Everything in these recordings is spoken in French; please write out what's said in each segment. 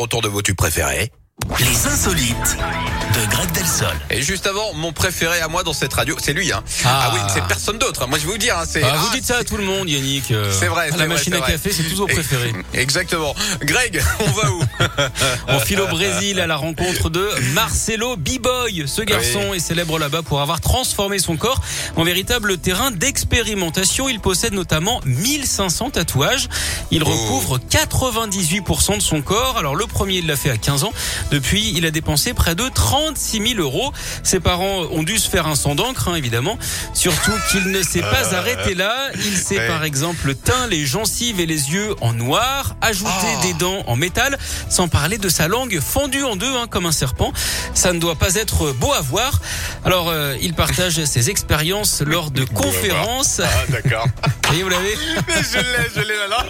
Autour de vos tubes préférés. Les insolites de Greg Delsol. Et juste avant, mon préféré à moi dans cette radio, c'est lui. Hein. Ah. oui, c'est personne d'autre. Moi, je vais vous dire, hein, c'est. Ah, ah, vous dites ça à tout le monde, Yannick. euh, C'est vrai, La machine à café, c'est toujours préféré. Exactement. Greg, on va où On file au Brésil à la rencontre de Marcelo B-Boy. Ce garçon est célèbre là-bas pour avoir transformé son corps en véritable terrain d'expérimentation. Il possède notamment 1500 tatouages. Il Oh. recouvre 98% de son corps. Alors le premier, il l'a fait à 15 ans. Depuis, il a dépensé près de 36 000 euros. Ses parents ont dû se faire un sang d'encre, hein, évidemment. Surtout qu'il ne s'est pas arrêté là. Il s'est Ouais. par exemple teint les gencives et les yeux en noir, ajouté Oh. des dents en métal, sans parler de sa langue fendue en deux hein, comme un serpent. Ça ne doit pas être beau à voir. Alors, euh, il partage ses expériences lors de conférences. Ah, d'accord. Et vous l'avez je l'ai, je l'ai là.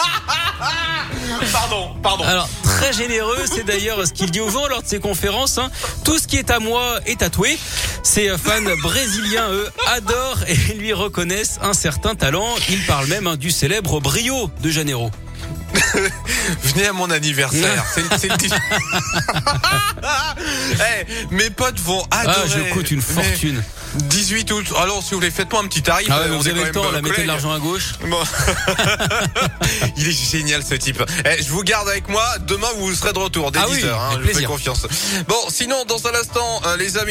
pardon, pardon. Alors, très généreux, c'est d'ailleurs ce qu'il dit aux gens lors de ses conférences. hein. Tout ce qui est à moi est tatoué. Ses fans brésiliens, eux, adorent et lui reconnaissent un certain talent. Il parle même hein, du célèbre Brio de Janeiro. Venez à mon anniversaire. C'est le mes potes vont adorer. Ah, je coûte une fortune. 18 août. Alors, si vous voulez, faites-moi un petit tarif. Ah ouais, On vous avez le temps, là, mettez de l'argent à gauche. Bon. Il est génial ce type. Eh, je vous garde avec moi. Demain, vous serez de retour dès Ah 10 oui, heures. hein, je vous fais confiance. Bon, sinon, dans un instant, euh, les amis.